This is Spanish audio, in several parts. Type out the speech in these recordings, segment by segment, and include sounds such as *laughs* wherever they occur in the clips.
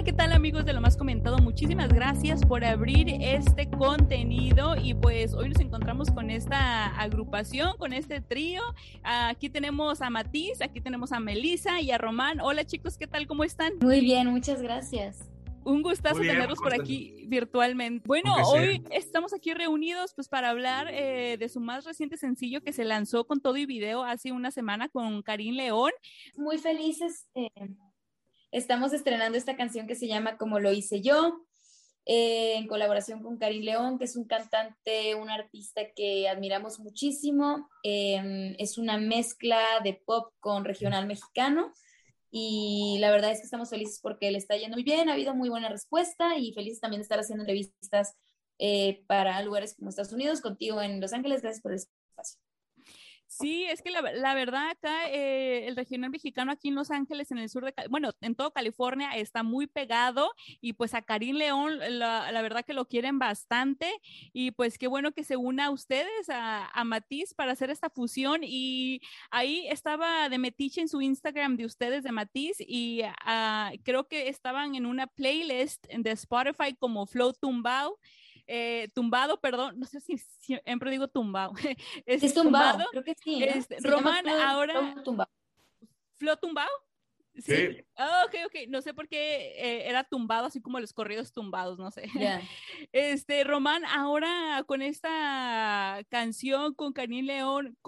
Hola, ¿qué tal amigos de lo más comentado? Muchísimas gracias por abrir este contenido y pues hoy nos encontramos con esta agrupación, con este trío. Aquí tenemos a Matiz, aquí tenemos a Melisa y a Román. Hola chicos, ¿qué tal? ¿Cómo están? Muy bien, muchas gracias. Un gustazo tenerlos por aquí virtualmente. Bueno, hoy estamos aquí reunidos pues para hablar eh, de su más reciente sencillo que se lanzó con todo y video hace una semana con Karim León. Muy felices. Eh, estamos estrenando esta canción que se llama Como lo hice yo, eh, en colaboración con Karim León, que es un cantante, un artista que admiramos muchísimo. Em, es una mezcla de pop con regional mexicano y la verdad es que estamos felices porque le está yendo muy bien, ha habido muy buena respuesta y felices también de estar haciendo entrevistas eh, para lugares como Estados Unidos, contigo en Los Ángeles. Gracias por el espacio. Sí, es que la, la verdad acá eh, el regional mexicano aquí en Los Ángeles, en el sur de, bueno, en todo California está muy pegado y pues a Karim León la, la, verdad que lo quieren bastante y pues qué bueno que se una a ustedes, a, a Matiz para hacer esta fusión y ahí estaba de Metiche en su Instagram de ustedes de Matiz y uh, creo que estaban en una playlist de Spotify como Flow Tumbao eh, tumbado, perdón, no sé si, siempre digo tumbado. *laughs* es, es tumbado, creo que sí. Este, Román, ahora... ¿Flo tumbado? Sí. Oh, ok, ok. No sé por qué eh, era tumbado, así como los corridos tumbados, no sé. *laughs* Este, Román, ahora con esta canción con Karim León,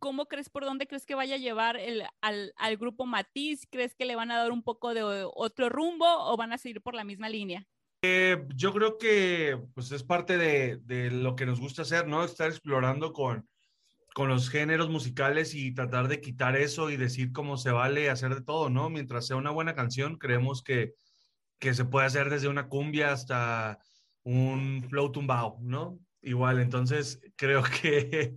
¿cómo crees, por dónde crees que vaya a llevar el, al, al, grupo Matiz? ¿Crees que le van a dar un poco de otro rumbo o van a seguir por la misma línea? Eh, yo creo que pues, es parte de, de, lo que nos gusta hacer, ¿no? Estar explorando con, con los géneros musicales y tratar de quitar eso y decir cómo se vale hacer de todo, ¿no? Mientras sea una buena canción, creemos que, que se puede hacer desde una cumbia hasta un flow tumbao, ¿no? Igual, entonces *laughs* creo que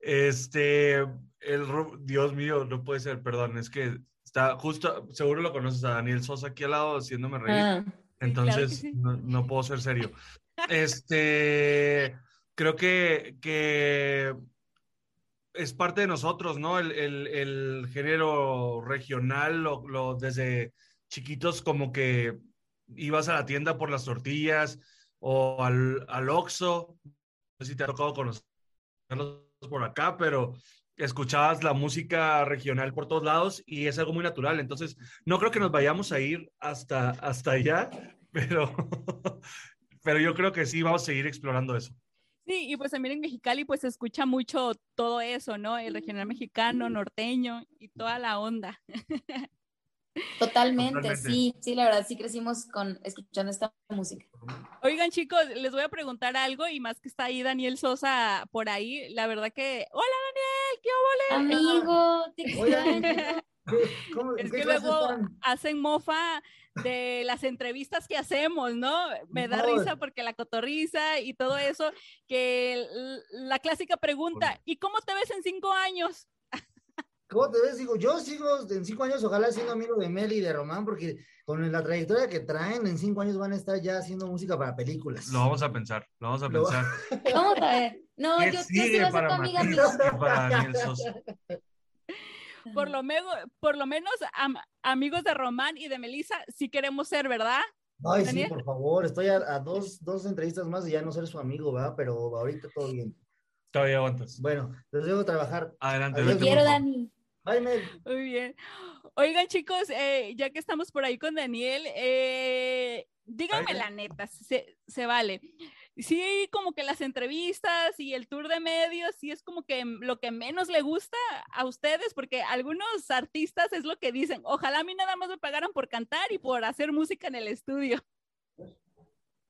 este, el, Dios mío, no puede ser, perdón, es que está justo, seguro lo conoces a Daniel Sosa aquí al lado haciéndome reír. Ah. Entonces, no, puedo ser serio. *laughs* Este, creo que, que es parte de nosotros, ¿no? El, el, género regional, lo, desde chiquitos como que ibas a la tienda por las tortillas o al, al Oxxo, no sé si te ha tocado conocerlos por acá, pero escuchabas la música regional por todos lados y es algo muy natural. Entonces, no creo que nos vayamos a ir hasta, hasta allá, *laughs* pero, pero yo creo que sí vamos a seguir explorando eso. Sí, y pues también en Mexicali pues se escucha mucho todo eso, ¿no? El regional mexicano, norteño y toda la onda. *laughs* Totalmente, sí, sí, la verdad, sí crecimos con escuchando esta música. Oigan, chicos, les voy a preguntar algo y más que está ahí Daniel Sosa por ahí, la verdad que, hola Daniel, ¿qué Amigo, te es que luego hacen mofa de las entrevistas que hacemos, ¿no? Me da risa porque la cotorriza y todo eso, que la clásica pregunta, ¿y cómo te ves en cinco años? ¿Cómo te ves? Digo, yo sigo en cinco años, ojalá siendo amigo de Meli y de Román, porque con la trayectoria que traen, en cinco años van a estar ya haciendo música para películas. Lo vamos a pensar, lo vamos a pensar. Vamos a ver. No, yo, yo sí voy a ser tu amiga. Para por lo, menos, por lo menos amigos de Román y de Melissa, sí queremos ser, ¿verdad? Ay, sí, por favor, estoy a, dos, dos entrevistas más y ya no ser su amigo, ¿verdad? Pero ahorita todo bien. Todavía aguantas. Bueno, les debo trabajar. Adelante. Te quiero, Dani. Muy bien. Oigan, chicos, eh, ya que estamos por ahí con Daniel, eh, díganme la neta, se, se, vale. Sí, como que las entrevistas y el tour de medios, sí es como que lo que menos le gusta a ustedes, porque algunos artistas es lo que dicen, ojalá a mí nada más me pagaran por cantar y por hacer música en el estudio.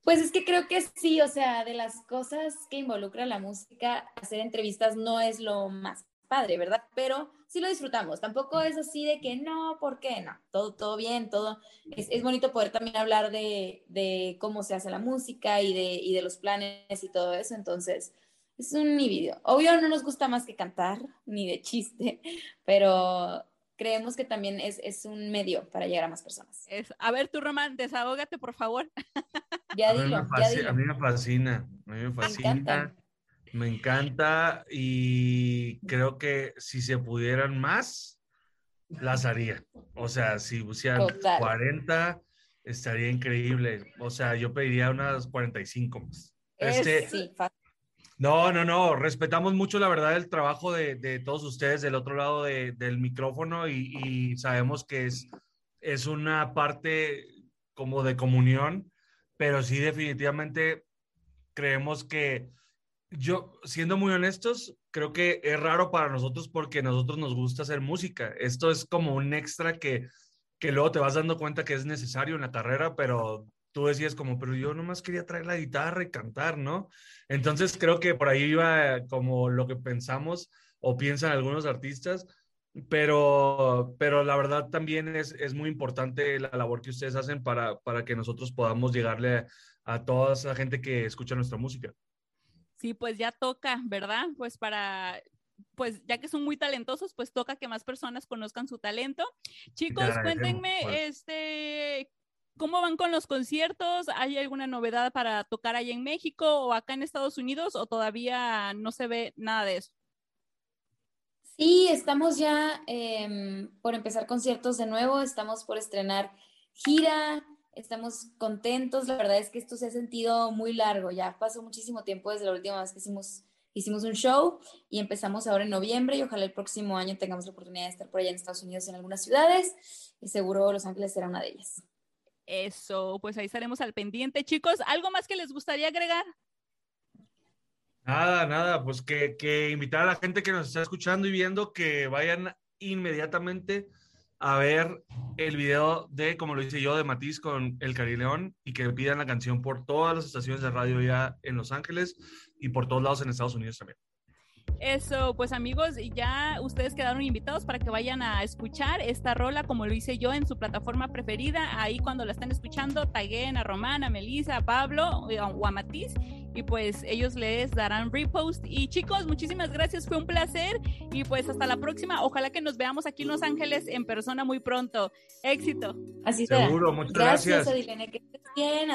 Pues es que creo que sí, o sea, de las cosas que involucra la música, hacer entrevistas no es lo más padre, ¿verdad? Pero sí lo disfrutamos. Tampoco es así de que no, ¿por qué? No, todo, todo bien, todo. Es, es bonito poder también hablar de, de, cómo se hace la música y de, y de los planes y todo eso. Entonces, es un video. Obvio, no nos gusta más que cantar, ni de chiste, *laughs* pero creemos que también es, es un medio para llegar a más personas. Es, a ver, tú, Román, desahógate, por favor. Ya dilo, ya dilo. A mí me fascina, a mí me fascina. Me encanta y creo que si se pudieran más, las haría. O sea, si pusieran 40, Estaría increíble. O sea, yo pediría unas 45 más. Este, sí. No, no, no. Respetamos mucho, la verdad, el trabajo de, de todos ustedes del otro lado de, del micrófono y, y, sabemos que es, es una parte como de comunión, pero sí definitivamente creemos que yo, siendo muy honestos, creo que es raro para nosotros porque a nosotros nos gusta hacer música. Esto es como un extra que, que luego te vas dando cuenta que es necesario en la carrera, pero tú decías como, pero yo nomás quería traer la guitarra y cantar, ¿no? Entonces creo que por ahí iba como lo que pensamos o piensan algunos artistas, pero, pero la verdad también es, es muy importante la labor que ustedes hacen para, para que nosotros podamos llegarle a, a toda esa gente que escucha nuestra música. Sí, pues ya toca, ¿verdad? Pues para, pues ya que son muy talentosos, pues toca que más personas conozcan su talento. Chicos, cuéntenme, este, ¿cómo van con los conciertos? ¿Hay alguna novedad para tocar ahí en México o acá en Estados Unidos o todavía no se ve nada de eso? Sí, estamos ya eh, por empezar conciertos de nuevo, estamos por estrenar gira, estamos contentos, la verdad es que esto se ha sentido muy largo, ya pasó muchísimo tiempo desde la última vez que hicimos, hicimos un show y empezamos ahora en noviembre y ojalá el próximo año tengamos la oportunidad de estar por allá en Estados Unidos en algunas ciudades y seguro Los Ángeles será una de ellas. Eso, pues ahí estaremos al pendiente, chicos. ¿Algo más que les gustaría agregar? Nada, nada, pues que, que, invitar a la gente que nos está escuchando y viendo que vayan inmediatamente a ver el video de, como lo hice yo, de Matiz con El Carileón y que pidan la canción por todas las estaciones de radio ya en Los Ángeles y por todos lados en Estados Unidos también. Eso, pues amigos, ya ustedes quedaron invitados para que vayan a escuchar esta rola como lo hice yo en su plataforma preferida. Ahí cuando la están escuchando, taguen a Román, a Melissa, Pablo o a Matiz y pues ellos les darán repost. Y chicos, muchísimas gracias, fue un placer y pues hasta la próxima. Ojalá que nos veamos aquí en Los Ángeles en persona muy pronto. Éxito. Así será. Seguro, muchas gracias. Gracias, Adilene, que estés bien.